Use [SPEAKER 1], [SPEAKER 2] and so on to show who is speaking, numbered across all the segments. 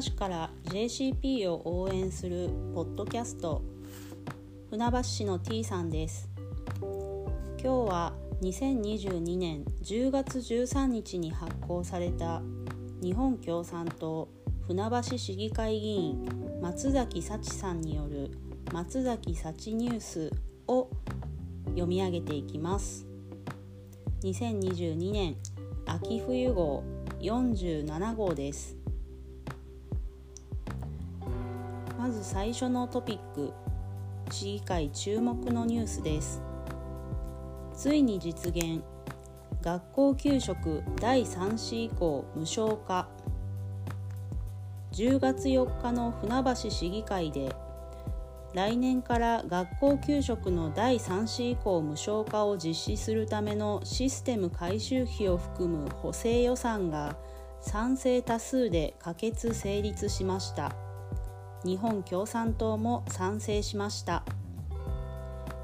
[SPEAKER 1] 市から JCP を応援するポッドキャスト船橋市の T さんです。今日は2022年10月13日に発行された日本共産党船橋市議会議員松崎幸さんによる松崎幸ニュースを読み上げていきます。2022年秋冬号47号です。ず最初のトピック市議会注目のニュースです。ついに実現。学校給食第3子以降無償化。10月4日の船橋市議会で来年から学校給食の第3子以降無償化を実施するためのシステム改修費を含む補正予算が賛成多数で可決成立しました。日本共産党も賛成しました。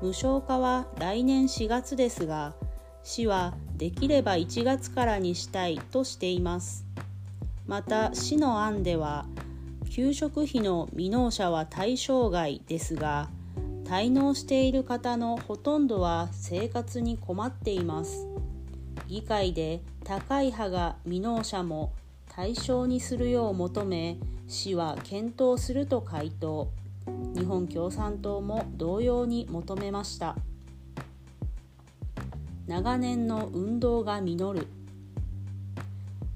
[SPEAKER 1] 無償化は来年4月ですが市はできれば1月からにしたいとしています。また市の案では給食費の未納者は対象外ですが滞納している方のほとんどは生活に困っています。議会で高い派が未納者も対象にするよう求め市は検討すると回答。日本共産党も同様に求めました。長年の運動が実る。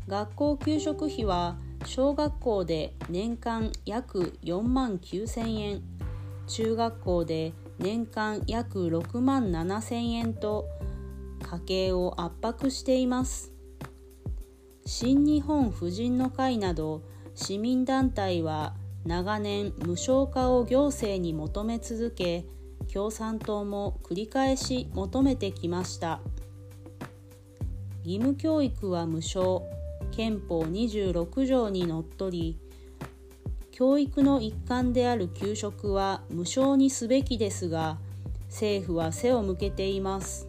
[SPEAKER 1] 学校給食費は小学校で年間約4万9000円。中学校で年間約6万7000円と家計を圧迫しています。新日本婦人の会など市民団体は長年無償化を行政に求め続け共産党も繰り返し求めてきました。義務教育は無償憲法26条にのっとり教育の一環である給食は無償にすべきですが政府は背を向けています。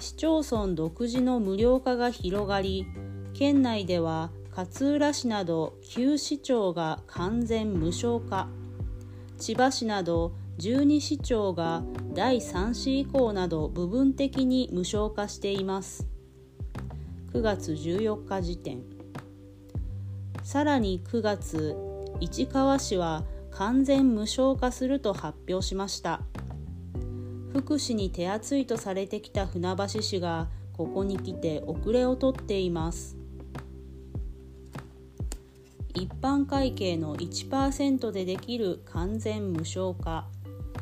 [SPEAKER 1] 市町村独自の無料化が広がり県内では勝浦市など9市町が完全無償化。千葉市など12市町が第3子以降など部分的に無償化しています。9月14日時点。さらに9月市川市は完全無償化すると発表しました。福祉に手厚いとされてきた船橋市がここに来て遅れをとっています。一般会計の1%でできる完全無償化。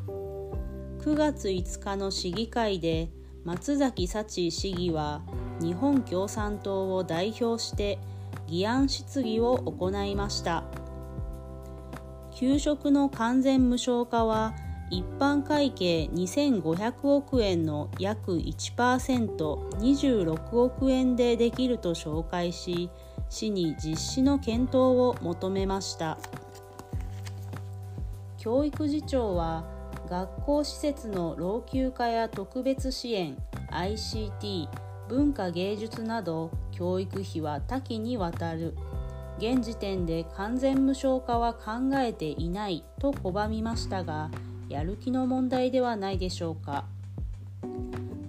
[SPEAKER 1] 9月5日の市議会で松崎幸市議は日本共産党を代表して議案質疑を行いました。給食の完全無償化は一般会計2500億円の約 1%26 億円でできると紹介し市に実施の検討を求めました。教育次長は学校施設の老朽化や特別支援 ICT 文化芸術など教育費は多岐にわたる。現時点で完全無償化は考えていないと拒みましたがやる気の問題ではないでしょうか。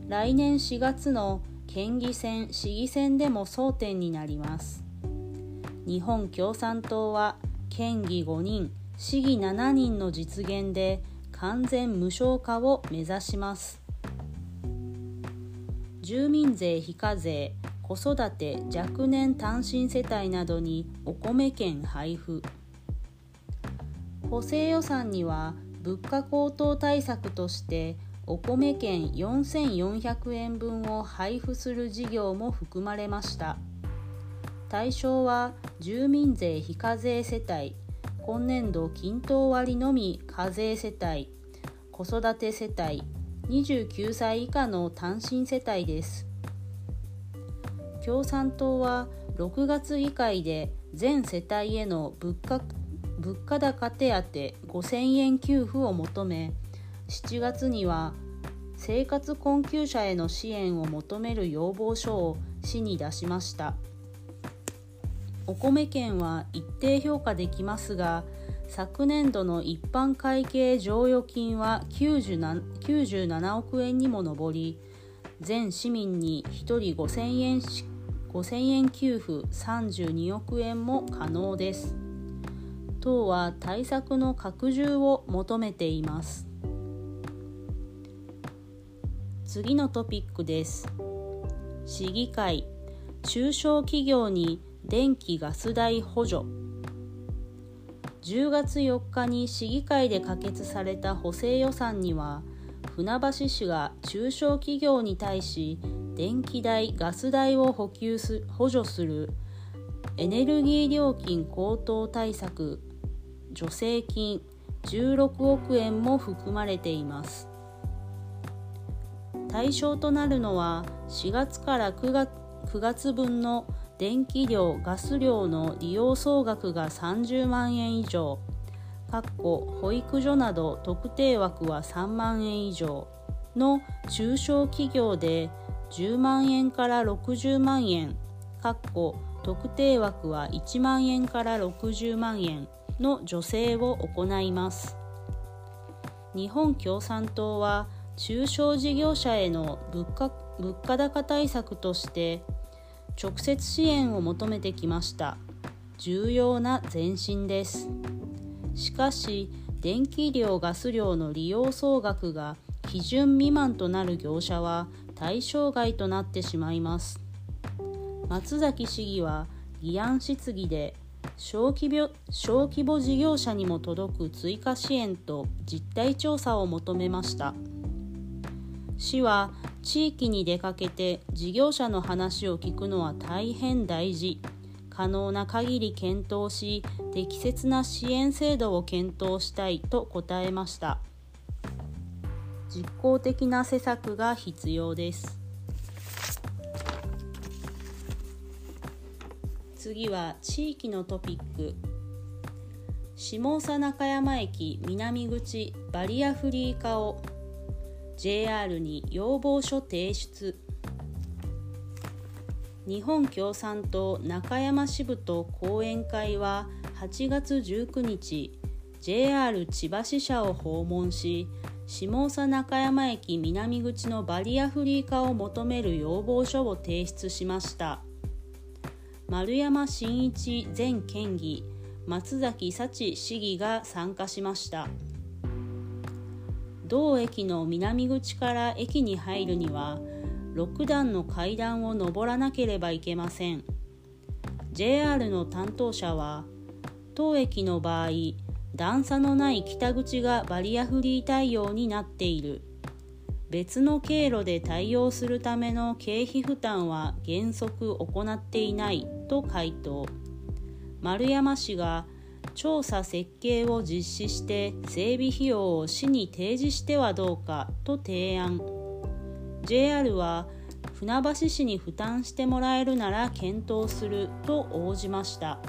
[SPEAKER 1] 来年4月の県議選市議選でも争点になります。日本共産党は県議5人市議7人の実現で完全無償化を目指します。住民税非課税子育て若年単身世帯などにお米券配布。補正予算には物価高騰対策としてお米券4400円分を配布する事業も含まれました。対象は住民税非課税世帯今年度均等割のみ課税世帯子育て世帯29歳以下の単身世帯です。共産党は6月議会で全世帯への物価物価高手当5000円給付を求め7月には生活困窮者への支援を求める要望書を市に出しました。お米券は一定評価できますが昨年度の一般会計剰余金は 97, 97億円にも上り全市民に1人5000円5000円給付32億円も可能です。党は対策の拡充を求めています。次のトピックです。市議会中小企業に電気・ガス代補助。10月4日に市議会で可決された補正予算には船橋市が中小企業に対し電気代・ガス代を補給す補助するエネルギー料金高騰対策助成金16億円も含まれています。対象となるのは4月から9月 ,9 月分の電気料・ガス料の利用総額が30万円以上。保育所など特定枠は3万円以上。の中小企業で10万円から60万円。特定枠は1万円から60万円。の助成を行います。日本共産党は中小事業者への物価物価高対策として直接支援を求めてきました。重要な前進です。しかし電気量ガス量の利用総額が基準未満となる業者は対象外となってしまいます。松崎市議は議案質疑で小規模小規模事業者にも届く追加支援と実態調査を求めました。市は地域に出かけて事業者の話を聞くのは大変大事。可能な限り検討し適切な支援制度を検討したいと答えました。実効的な施策が必要です。次は地域のトピック。下総中山駅南口バリアフリー化を JR に要望書提出日本共産党中山支部と講演会は8月19日 JR 千葉支社を訪問し下総中山駅南口のバリアフリー化を求める要望書を提出しました丸山真一前県議松崎幸市議が参加しました。同駅の南口から駅に入るには6段の階段を上らなければいけません。JR の担当者は当駅の場合段差のない北口がバリアフリー対応になっている。別の経路で対応するための経費負担は原則行っていないと回答。丸山氏が調査設計を実施して整備費用を市に提示してはどうかと提案 JR は船橋市に負担してもらえるなら検討すると応じました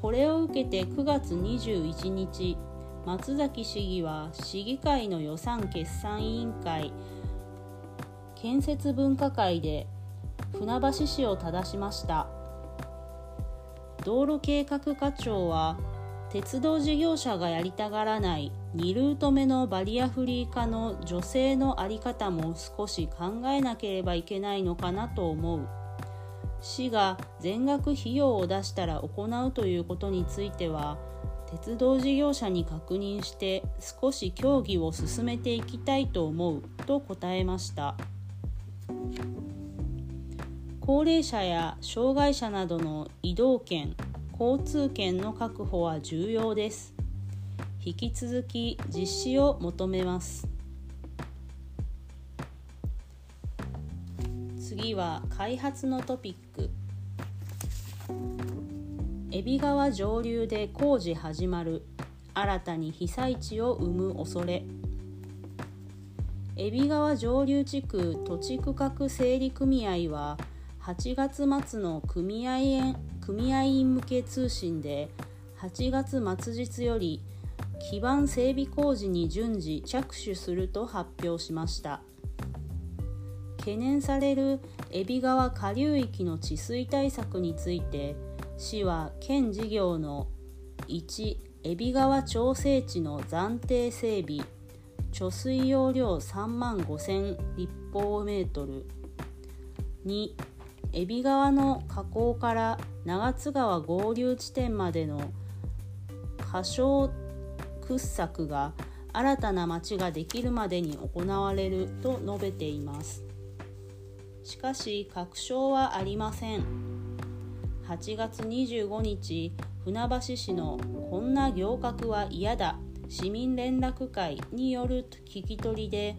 [SPEAKER 1] これを受けて9月21日松崎市議は市議会の予算決算委員会建設分科会で船橋市を正しました。道路計画課長は鉄道事業者がやりたがらない2ルート目のバリアフリー化の助成の在り方も少し考えなければいけないのかなと思う市が全額費用を出したら行うということについては鉄道事業者に確認して少し協議を進めていきたいと思うと答えました。高齢者や障害者などの移動券交通券の確保は重要です。引き続き実施を求めます。次は開発のトピック。海老川上流で工事始まる。新たに被災地を生む恐れ。海老川上流地区土地区画整理組合は8月末の組合員組合員向け通信で8月末日より基盤整備工事に順次着手すると発表しました。懸念される海老川下流域の治水対策について市は県事業の1海老川調整池の暫定整備貯水容量3万5000立方メートル2海老川の河口から長津川合流地点までの河床掘削が新たな町ができるまでに行われると述べています。しかし確証はありません。8月25日船橋市のこんな行革は嫌だ。市民連絡会による聞き取りで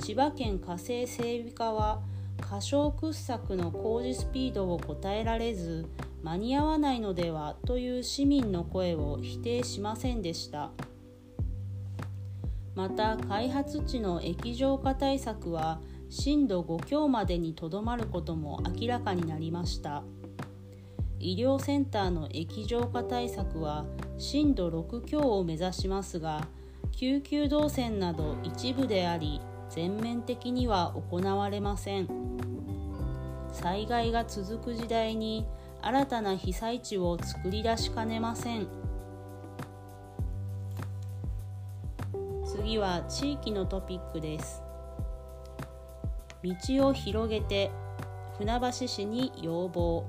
[SPEAKER 1] 千葉県火星整備課は過小掘削の工事スピードを答えられず間に合わないのではという市民の声を否定しませんでした。また開発地の液状化対策は震度5強までにとどまることも明らかになりました。医療センターの液状化対策は震度6強を目指しますが救急動線など一部であり全面的には行われません。災害が続く時代に新たな被災地を作り出しかねません。次は地域のトピックです。道を広げて船橋市に要望。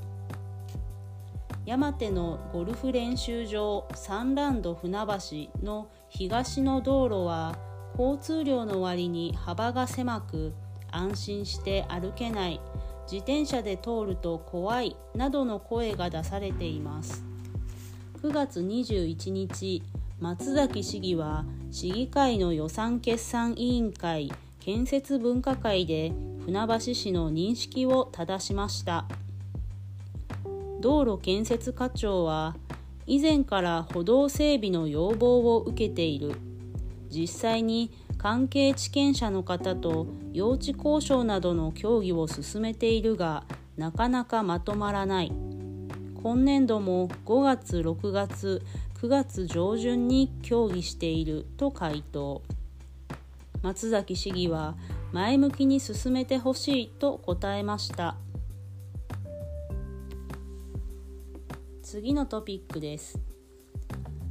[SPEAKER 1] 山手のゴルフ練習場サンランド船橋の東の道路は交通量の割に幅が狭く安心して歩けない。自転車で通ると怖いなどの声が出されています。9月21日松崎市議は市議会の予算決算委員会建設分科会で船橋市の認識を正しました。道路建設課長は以前から歩道整備の要望を受けている。実際に関係地権者の方と用地交渉などの協議を進めているがなかなかまとまらない。今年度も5月6月9月上旬に協議していると回答。松崎市議は前向きに進めてほしいと答えました。次のトピックです。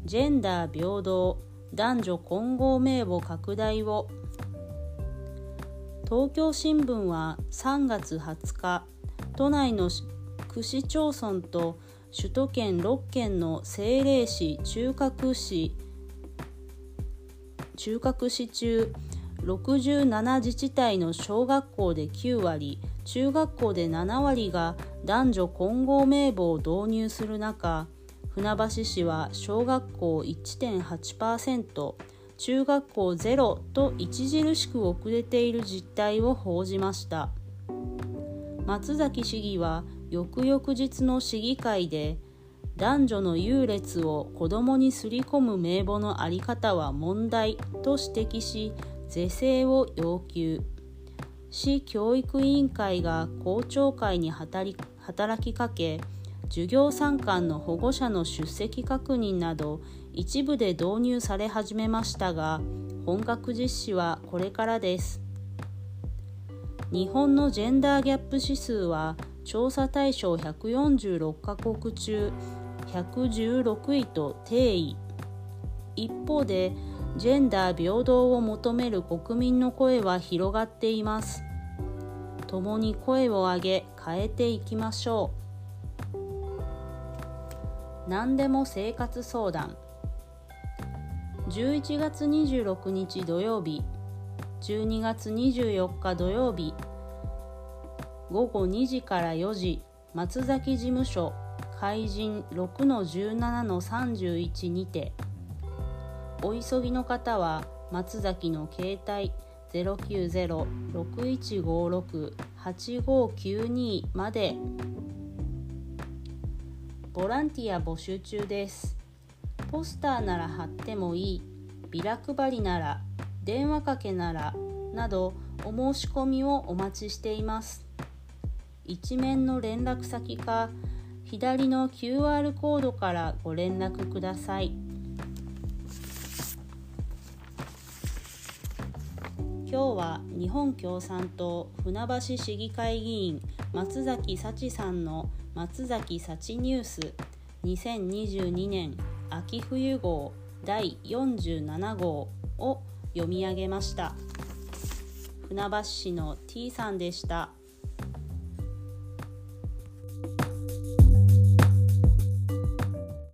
[SPEAKER 1] ジェンダー平等。男女混合名簿拡大を。東京新聞は3月20日都内の区市町村と首都圏6県の政令市中核市中核市中67自治体の小学校で9割中学校で7割が男女混合名簿を導入する中船橋市は小学校1.8%中学校0と著しく遅れている実態を報じました。松崎市議は翌々日の市議会で男女の優劣を子どもにすり込む名簿の在り方は問題と指摘し是正を要求。市教育委員会が公聴会に働きかけ授業参観の保護者の出席確認など一部で導入され始めましたが本格実施はこれからです。日本のジェンダーギャップ指数は調査対象146カ国中116位と低位。一方でジェンダー平等を求める国民の声は広がっています。共に声を上げ変えていきましょう。何でも生活相談。11月26日土曜日。12月24日土曜日。午後2時から4時。松崎事務所。開人6-17-31にて。お急ぎの方は松崎の携帯。090-6156-8592まで。ボランティア募集中です。ポスターなら貼ってもいい。ビラ配りなら電話かけならなどお申し込みをお待ちしています。一面の連絡先か左の QR コードからご連絡ください。今日今日は日本共産党船橋市議会議員松崎幸さんの松崎幸ニュース2022年秋冬号第47号を読み上げました船橋市の T さんでした。